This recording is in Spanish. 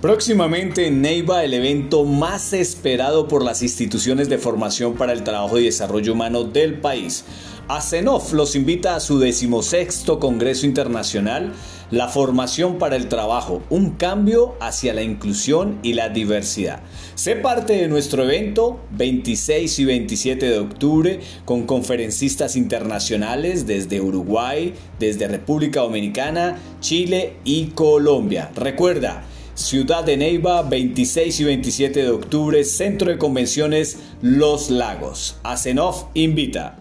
Próximamente en Neiva el evento más esperado por las instituciones de formación para el trabajo y desarrollo humano del país. ACENOF los invita a su decimosexto Congreso Internacional La Formación para el Trabajo, un cambio hacia la inclusión y la diversidad. Sé parte de nuestro evento 26 y 27 de octubre con conferencistas internacionales desde Uruguay, desde República Dominicana, Chile y Colombia. Recuerda, Ciudad de Neiva, 26 y 27 de octubre, Centro de Convenciones Los Lagos. ACENOF invita.